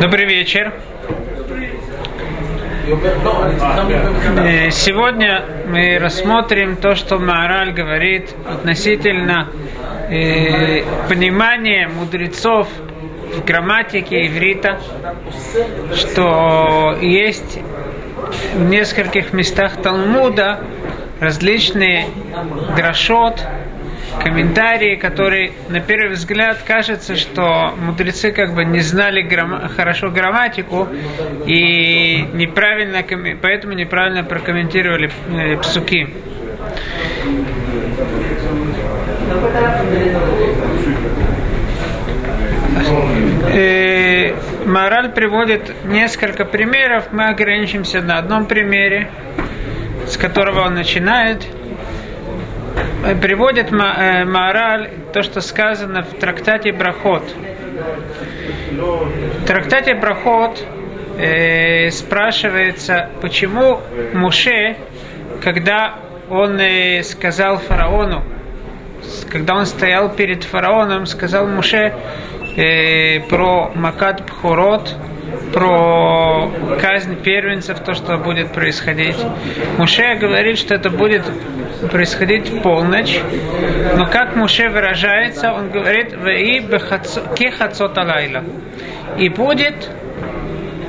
Добрый вечер. Э, сегодня мы рассмотрим то, что Маораль говорит относительно э, понимания мудрецов в грамматике иврита, что есть в нескольких местах Талмуда различные дрошот, комментарии, которые на первый взгляд кажется, что мудрецы как бы не знали грамма, хорошо грамматику и неправильно, поэтому неправильно прокомментировали э, псуки. Э, мораль приводит несколько примеров, мы ограничимся на одном примере, с которого он начинает – приводит э, Маораль то, что сказано в трактате Брахот. В трактате Брахот э, спрашивается, почему Муше, когда он э, сказал фараону, когда он стоял перед фараоном, сказал Муше э, про Макат Пхурот, про казнь первенцев, то, что будет происходить. Муше говорит, что это будет происходить в полночь, но как Муше выражается, он говорит, «Ваи кехацот алайла». И будет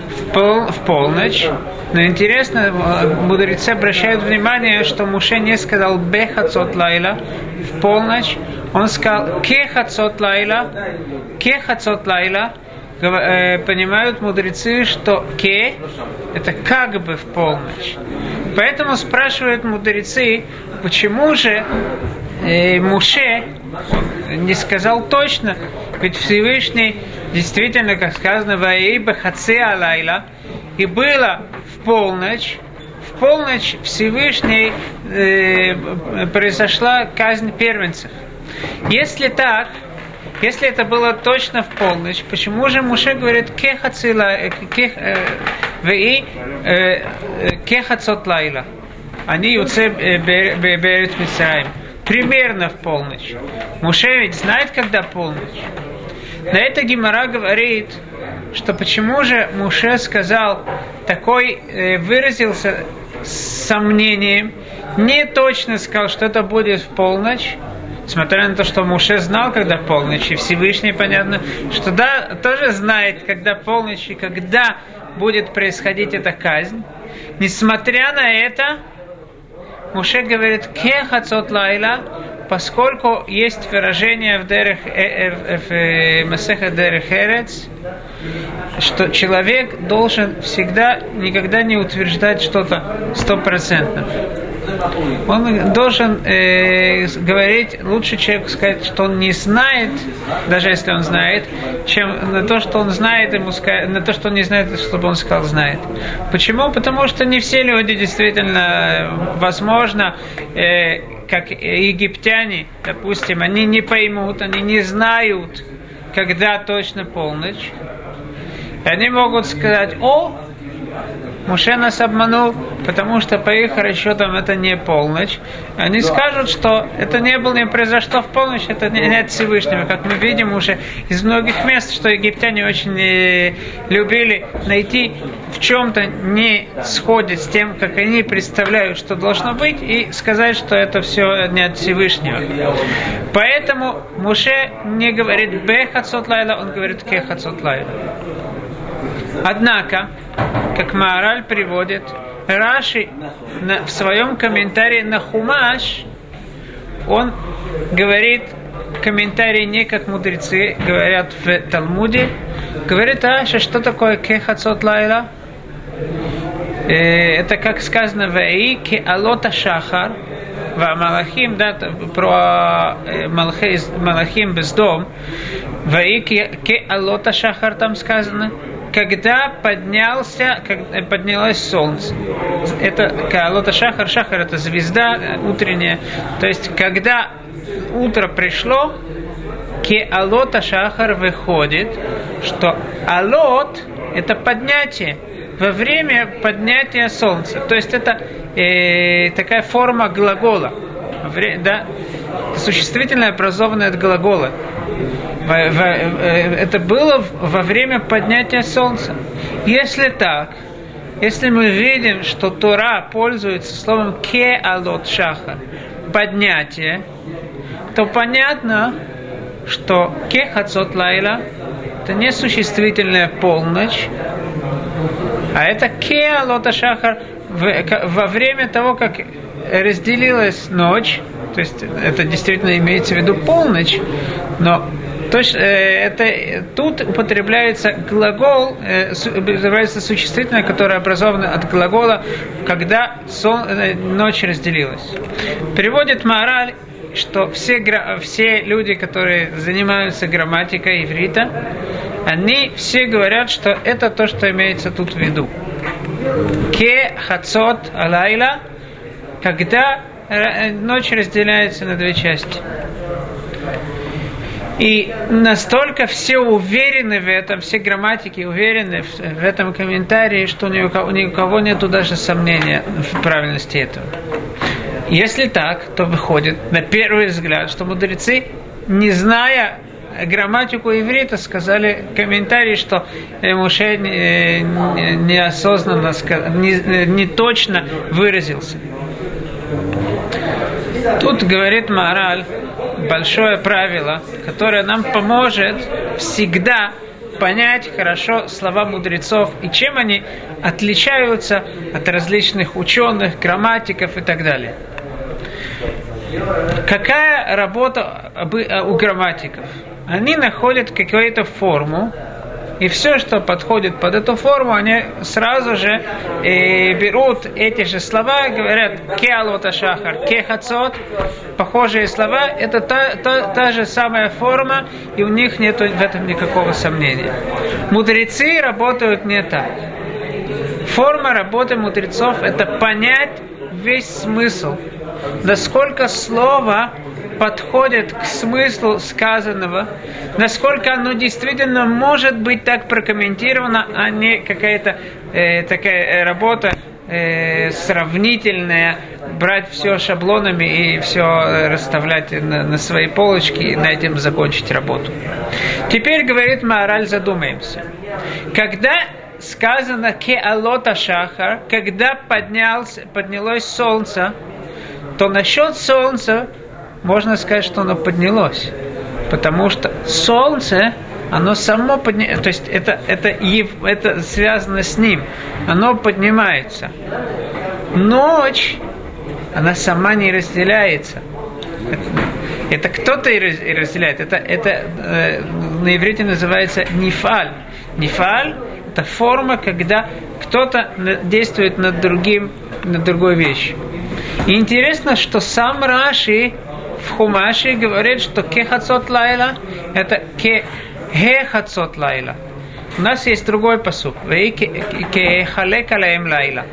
в, пол, в полночь. Но интересно, мудрецы обращают внимание, что Муше не сказал «бехацот лайла» в полночь, он сказал «кехацот лайла», «кехацот лайла», понимают мудрецы, что ке это как бы в полночь. Поэтому спрашивают мудрецы, почему же э, Муше не сказал точно, ведь Всевышний действительно, как сказано, Ваиба Хаце Алайла, и было в полночь, в полночь Всевышний э, произошла казнь первенцев. Если так, если это было точно в полночь, почему же Муше говорит кехацила, э, кех, э, веи э, лайла? Они юце берет Мисраим. Примерно в полночь. Муше ведь знает, когда полночь. На это Гимара говорит, что почему же Муше сказал, такой выразился с сомнением, не точно сказал, что это будет в полночь, Смотря на то, что Муше знал, когда полночь, и Всевышний, понятно, что да, тоже знает, когда полночь и когда будет происходить эта казнь. Несмотря на это, Муше говорит «кехацот лайла», поскольку есть выражение в, дерех, э, э, в э, Масеха Дерех Эрец, что человек должен всегда, никогда не утверждать что-то стопроцентно он должен э, говорить, лучше человеку сказать, что он не знает, даже если он знает, чем на то, что он знает, ему сказать, на то, что он не знает, чтобы он сказал знает. Почему? Потому что не все люди действительно, возможно, э, как египтяне, допустим, они не поймут, они не знают, когда точно полночь. Они могут сказать, о, Муше нас обманул, потому что по их расчетам это не полночь. Они скажут, что это не было, не произошло в полночь, это не, не от Всевышнего. Как мы видим уже из многих мест, что египтяне очень э, любили найти в чем-то не сходит с тем, как они представляют, что должно быть, и сказать, что это все не от Всевышнего. Поэтому Муше не говорит «бехацот лайла», он говорит «кехацот лайла». Однако, как Маораль приводит, Раши в своем комментарии на Хумаш, он говорит, комментарий не как мудрецы говорят в Талмуде, говорит Раша, что такое кехацот лайла? Э, это как сказано в Эй, ке алота шахар, в Малахим, да, про э, Малахим без дом, в Эй, ке алота шахар там сказано, когда поднялся, как, поднялось солнце. Это Каалота Шахар. Шахар это звезда утренняя. То есть, когда утро пришло, Кеалота Шахар выходит, что Алот это поднятие во время поднятия солнца. То есть это э, такая форма глагола. Да? Существительное образованное от глагола. Это было во время поднятия солнца. Если так, если мы видим, что Тора пользуется словом ке алот шахар, поднятие, то понятно, что ке хацот лайла это не существительная полночь, а это ке алот шахар во время того, как разделилась ночь, то есть это действительно имеется в виду полночь, но то есть, э, это, тут употребляется глагол, э, употребляется существительное, которое образовано от глагола, когда сон, э, ночь разделилась. Переводит мораль, что все, все люди, которые занимаются грамматикой иврита, они все говорят, что это то, что имеется тут в виду. Ке хацот алайла, когда ночь разделяется на две части. И настолько все уверены в этом, все грамматики уверены в, этом комментарии, что ни у, кого, ни у кого нету даже сомнения в правильности этого. Если так, то выходит на первый взгляд, что мудрецы, не зная грамматику иврита, сказали комментарий, что Муше неосознанно, не, не точно выразился. Тут говорит мораль, большое правило, которое нам поможет всегда понять хорошо слова мудрецов и чем они отличаются от различных ученых, грамматиков и так далее. Какая работа у грамматиков? Они находят какую-то форму, и все, что подходит под эту форму, они сразу же э, берут эти же слова, говорят кеалота шахар, кехацот, похожие слова, это та, та, та же самая форма, и у них нет в этом никакого сомнения. Мудрецы работают не так. Форма работы мудрецов – это понять весь смысл, насколько слово подходит к смыслу сказанного, насколько оно действительно может быть так прокомментировано, а не какая-то э, такая э, работа э, сравнительная, брать все шаблонами и все расставлять на, на свои полочки и на этом закончить работу. Теперь, говорит Маораль, задумаемся. Когда сказано ке алота шахар, когда поднялся, поднялось солнце, то насчет солнца можно сказать, что оно поднялось. Потому что солнце, оно само поднимается, то есть это, это, это связано с ним, оно поднимается. Ночь, она сама не разделяется. Это, это кто-то и разделяет. Это, это э, на иврите называется нифаль. Нифаль – это форма, когда кто-то действует над другим, над другой вещью. И интересно, что сам Раши в Хумаши говорит, что кехацот лайла это кехацот лайла. У нас есть другой посук. Кехалек алаем лайла.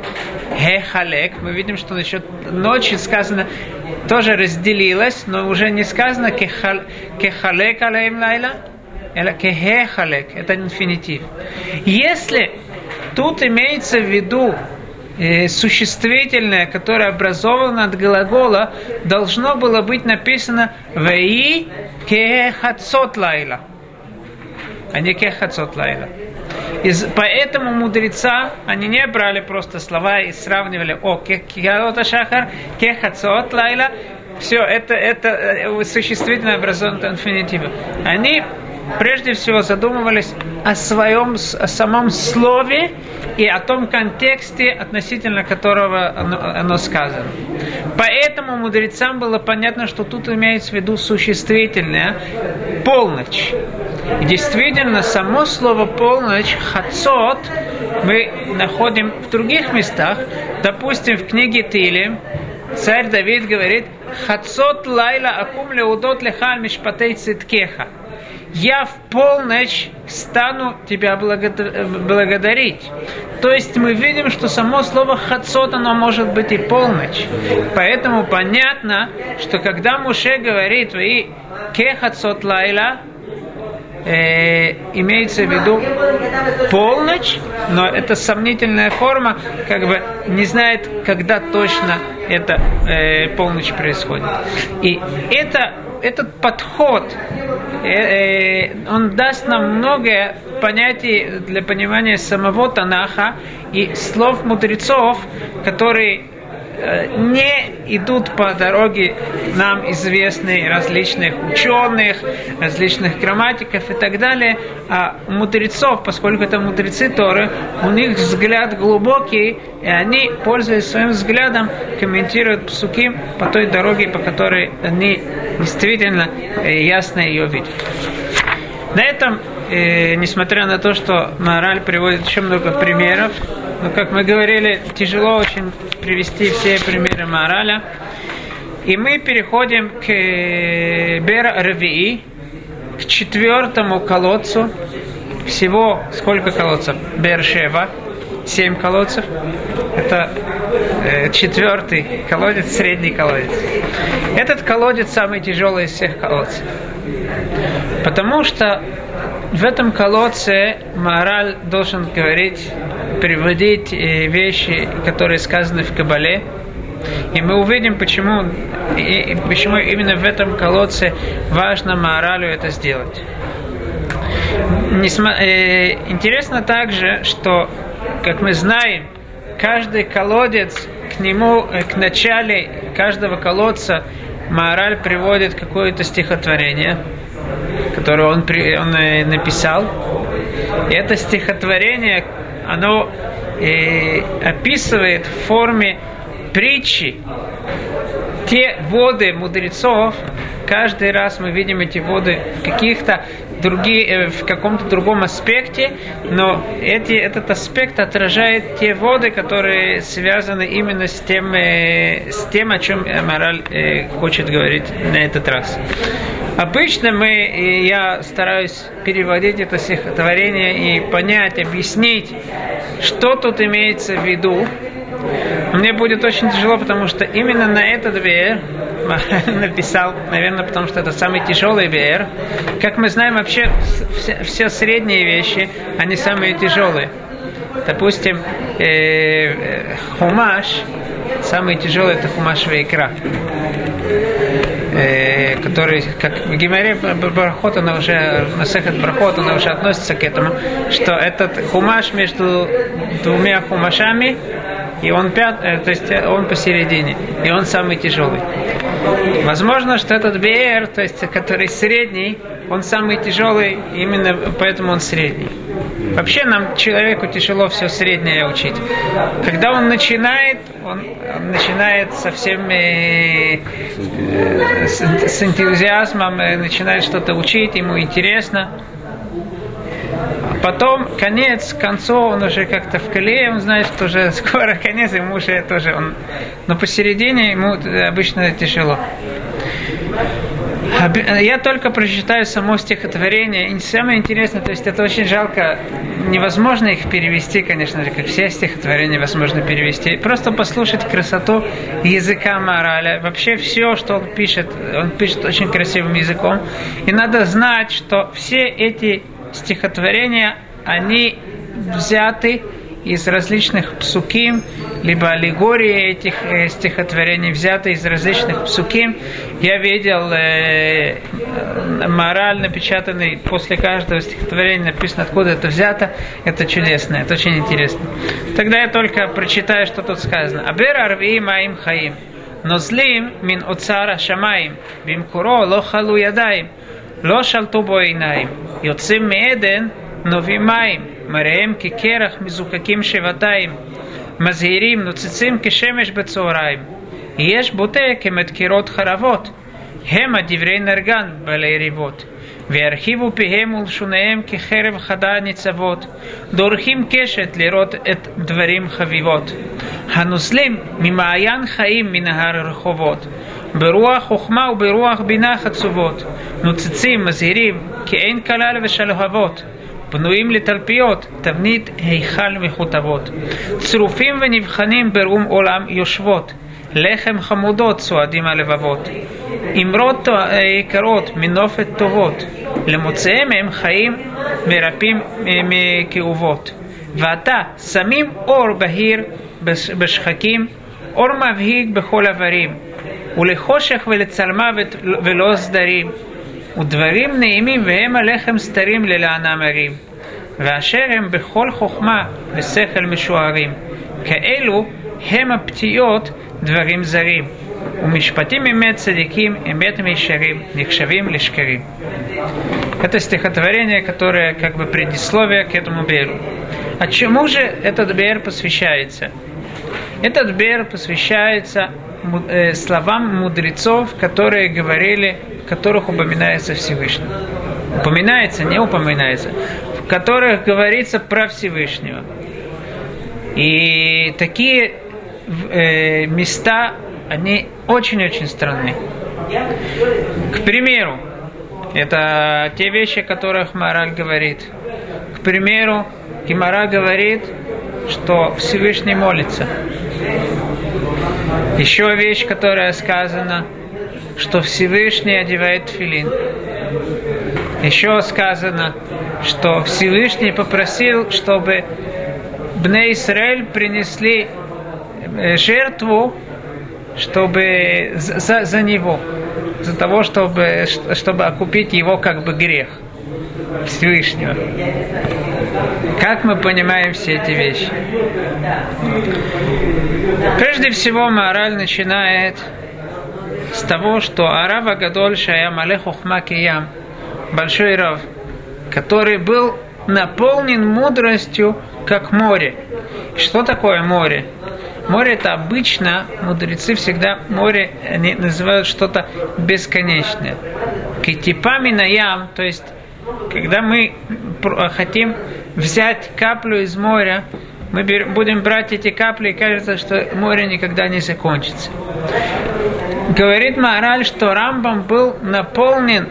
Хехалек. Мы видим, что насчет ночи сказано, тоже разделилась, но уже не сказано кехалек алаем лайла. Это кехалек. Это инфинитив. Если тут имеется в виду Э, существительное, которое образовано от глагола, должно было быть написано «Веи кехацот лайла», а не «кехацот лайла». И поэтому мудреца, они не брали просто слова и сравнивали «О, кехалота шахар, кехацот лайла», все, это, это э, существительное образовано инфинитива. Они прежде всего задумывались о своем, о самом слове и о том контексте, относительно которого оно, оно сказано. Поэтому мудрецам было понятно, что тут имеется в виду существительное полночь. И действительно, само слово полночь, хацот, мы находим в других местах, допустим, в книге Тилим, царь Давид говорит, хацот лайла акум леудот лехаль мишпатей циткеха я в полночь стану тебя благодарить. То есть мы видим, что само слово хацот, оно может быть и полночь. Поэтому понятно, что когда Муше говорит, вы ке хацот лайла, э, имеется в виду полночь, но это сомнительная форма, как бы не знает, когда точно эта э, полночь происходит. И это этот подход, э, э, он даст нам многое понятий для понимания самого Танаха и слов мудрецов, которые не идут по дороге нам известной различных ученых, различных грамматиков и так далее, а мудрецов, поскольку это мудрецы Торы, у них взгляд глубокий, и они, пользуясь своим взглядом, комментируют псуки по той дороге, по которой они действительно э, ясно ее видят. На этом, э, несмотря на то, что мораль приводит еще много примеров, но, как мы говорили, тяжело очень привести все примеры мораля. И мы переходим к э, Бер Равии, к четвертому колодцу. Всего сколько колодцев? Бершева. Семь колодцев. Это э, четвертый колодец, средний колодец. Этот колодец самый тяжелый из всех колодцев. Потому что в этом колодце мораль должен говорить, приводить э, вещи, которые сказаны в Кабале. И мы увидим, почему, и, почему именно в этом колодце важно моралю это сделать. Э, интересно также, что, как мы знаем, каждый колодец, к нему, э, к начале каждого колодца мораль приводит какое-то стихотворение – которое он, он написал. И это стихотворение, оно э, описывает в форме притчи. Те воды мудрецов, каждый раз мы видим эти воды в каких-то другие, э, в каком-то другом аспекте, но эти, этот аспект отражает те воды, которые связаны именно с тем, с тем о чем мораль хочет говорить на этот раз. Обычно мы, я стараюсь переводить это стихотворение и понять, объяснить, что тут имеется в виду. Мне будет очень тяжело, потому что именно на этот веер написал, наверное, потому что это самый тяжелый веер. Как мы знаем, вообще все, все средние вещи, они самые тяжелые. Допустим, э, э, хумаш, самый тяжелый это хумаш вейкра э, который, как в Гимаре Бархот, она уже, Масехет Бархот, она уже относится к этому, что этот хумаш между двумя хумашами, и он пят, э, то есть он посередине, и он самый тяжелый. Возможно, что этот БР, то есть который средний, он самый тяжелый, именно поэтому он средний. Вообще нам, человеку, тяжело все среднее учить. Когда он начинает, он, он начинает совсем э, э, с, с энтузиазмом, э, начинает что-то учить, ему интересно. Потом конец, к концу он уже как-то в колее, он знает, что уже скоро конец, ему уже тоже он... Но посередине ему обычно тяжело. Я только прочитаю само стихотворение. И самое интересное, то есть это очень жалко, невозможно их перевести, конечно же, как все стихотворения возможно перевести. Просто послушать красоту языка мораля. Вообще все, что он пишет, он пишет очень красивым языком. И надо знать, что все эти стихотворения, они взяты из различных псуким, либо аллегории этих э, стихотворений взяты из различных псуким. Я видел э, э мораль, напечатанный после каждого стихотворения, написано, откуда это взято. Это чудесно, это очень интересно. Тогда я только прочитаю, что тут сказано. Абер арви маим хаим. Но злим мин оцара шамаим, бимкуро лохалу ядаим. לא שלטו בו עיניים, יוצאים מעדן נובעים מים, מראיהם כקרח מזוקקים שבעתיים, מזהירים נוצצים כשמש בצהריים. יש בוטה כמדקירות חרבות, המה דברי נרגן בעלי ריבות. וירחיבו פיהם ולשונאיהם כחרב חדה ניצבות, דורכים קשת לראות את דברים חביבות. הנוזלים ממעיין חיים מנהר רחובות, ברוח חוכמה וברוח בינה חצובות, נוצצים, מזהירים, כי אין כלל ושלהבות. בנויים לתלפיות, תבנית היכל מכותבות. צרופים ונבחנים ברום עולם יושבות, לחם חמודות צועדים הלבבות. אמרות יקרות מנופת טובות, למוצאיהם הם חיים מרפאים מכאובות. ועתה שמים אור בהיר בשחקים, אור מבהיג בכל איברים. ולחושך ולצלמוות ולא סדרים, ודברים נעימים והם הלחם סתרים ללענם הרים, ואשר הם בכל חוכמה ושכל משוערים, כאלו הם הפתיות דברים זרים, ומשפטים אמת צדיקים, אמת מישרים, נחשבים לשקרים. Это стихотворение, которое как бы предисловие к этому Беру. А чему же этот Бер посвящается? Этот Бер посвящается э, словам мудрецов, которые говорили, в которых упоминается Всевышний. Упоминается, не упоминается, в которых говорится про Всевышнего. И такие э, места, они очень-очень странны. К примеру, это те вещи, о которых Мораль говорит. К примеру, Гимара говорит, что Всевышний молится. Еще вещь, которая сказана, что Всевышний одевает филин. Еще сказано, что Всевышний попросил, чтобы Бне Исраэль принесли э, жертву, чтобы за, за него, за того, чтобы, чтобы окупить его как бы грех Всевышнего. Как мы понимаем все эти вещи? Прежде всего, мораль начинает с того, что Арава Гадоль Шаям Алех Ухма Киям, большой Рав, который был наполнен мудростью, как море. Что такое море? Море это обычно, мудрецы всегда море они называют что-то бесконечное. Китипами на ям, то есть когда мы хотим взять каплю из моря, мы будем брать эти капли, и кажется, что море никогда не закончится. Говорит Маораль, что Рамбам был наполнен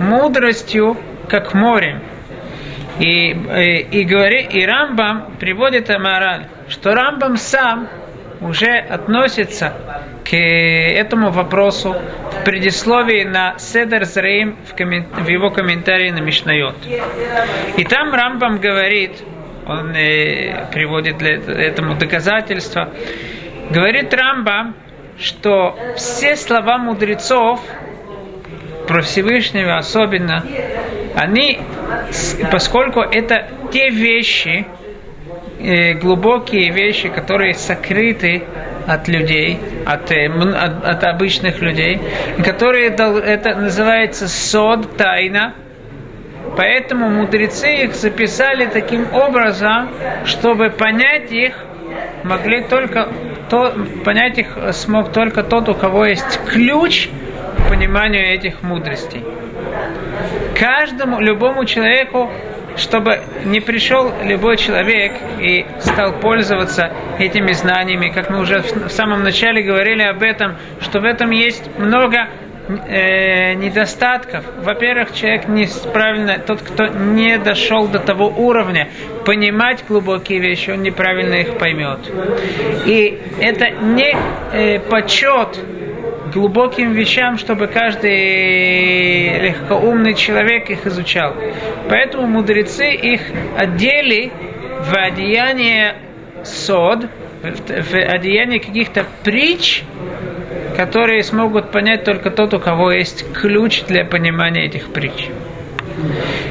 мудростью, как море. И, и, и, говорит, и Рамбам приводит Амараль, что Рамбам сам уже относится к этому вопросу в предисловии на Седер Зрейм в, коммен... в его комментарии на Мишнайот. И там Рамбам говорит, он э, приводит для этому доказательства, говорит Рамбам, что все слова мудрецов про Всевышнего особенно, они, поскольку это те вещи, э, глубокие вещи, которые сокрыты от людей, от, э, от, от обычных людей, которые это называется сод, тайна. Поэтому мудрецы их записали таким образом, чтобы понять их могли только то, понять их смог только тот, у кого есть ключ к пониманию этих мудростей. Каждому, любому человеку чтобы не пришел любой человек и стал пользоваться этими знаниями, как мы уже в самом начале говорили об этом, что в этом есть много э, недостатков. Во-первых, человек неправильно, тот, кто не дошел до того уровня понимать глубокие вещи, он неправильно их поймет. И это не э, почет глубоким вещам, чтобы каждый легкоумный человек их изучал. Поэтому мудрецы их одели в одеяние сод, в одеяние каких-то притч, которые смогут понять только тот, у кого есть ключ для понимания этих притч.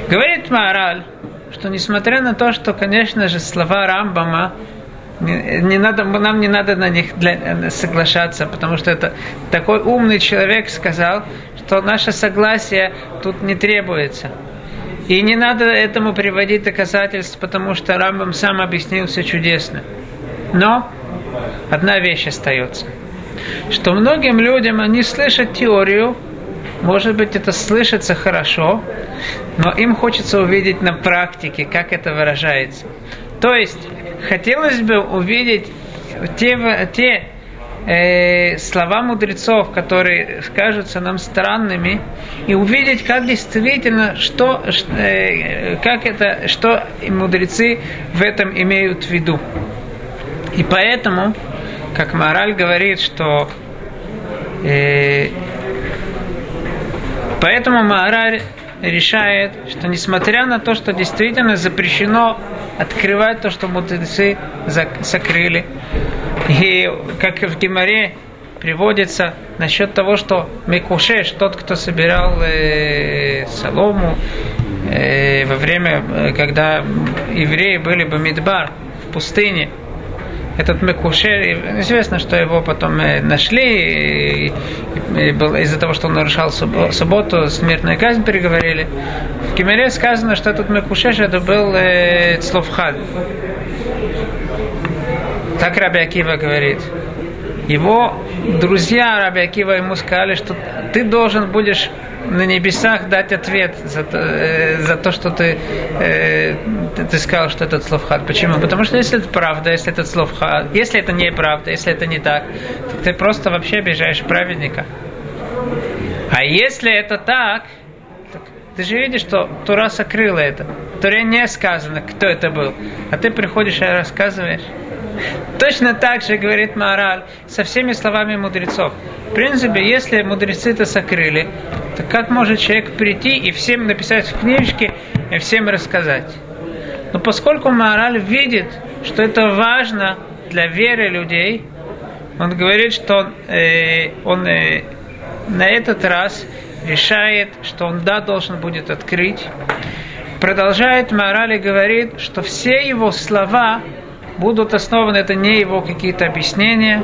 Говорит Маораль, что несмотря на то, что, конечно же, слова Рамбама не, не надо, нам не надо на них для, соглашаться, потому что это такой умный человек сказал, что наше согласие тут не требуется. И не надо этому приводить доказательств, потому что Рамбам сам объяснил все чудесно. Но одна вещь остается, что многим людям они слышат теорию, может быть, это слышится хорошо, но им хочется увидеть на практике, как это выражается. То есть, хотелось бы увидеть те, те э, слова мудрецов, которые кажутся нам странными, и увидеть, как действительно, что, э, как это, что мудрецы в этом имеют в виду. И поэтому, как мораль говорит, что э, поэтому мораль решает, что несмотря на то, что действительно запрещено открывать то, что мудрецы закрыли, и как в Гимаре приводится насчет того, что Мекушеш, тот, кто собирал э, солому э, во время, э, когда евреи были бы Мидбар в пустыне, этот Мекушер, известно, что его потом э, нашли, и, и из-за того, что он нарушал субботу, смертную казнь переговорили. В Кемере сказано, что этот Мекушеш это был э, Цловхад. Так Раби говорит. Его друзья Раби Акива ему сказали, что ты должен будешь на небесах дать ответ за, э, за то, что ты, э, ты сказал, что этот словхат. Почему? Потому что если это правда, если это словхат, если это не правда, если это не так, то ты просто вообще обижаешь праведника. А если это так ты же видишь, что Тура сокрыла это. В Туре не сказано, кто это был. А ты приходишь и рассказываешь. Точно так же говорит Маораль со всеми словами мудрецов. В принципе, если мудрецы это сокрыли, то как может человек прийти и всем написать в книжке и всем рассказать? Но поскольку Маораль видит, что это важно для веры людей, он говорит, что он, э, он э, на этот раз решает, что он да должен будет открыть. Продолжает Маораль и говорит, что все его слова будут основаны, это не его какие-то объяснения.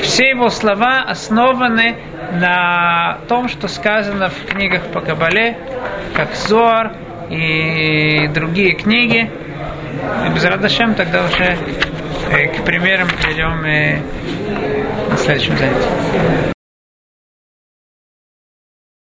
Все его слова основаны на том, что сказано в книгах по Кабале, как Зор и другие книги. И без Радашем тогда уже э, к примерам перейдем э, на следующем занятии.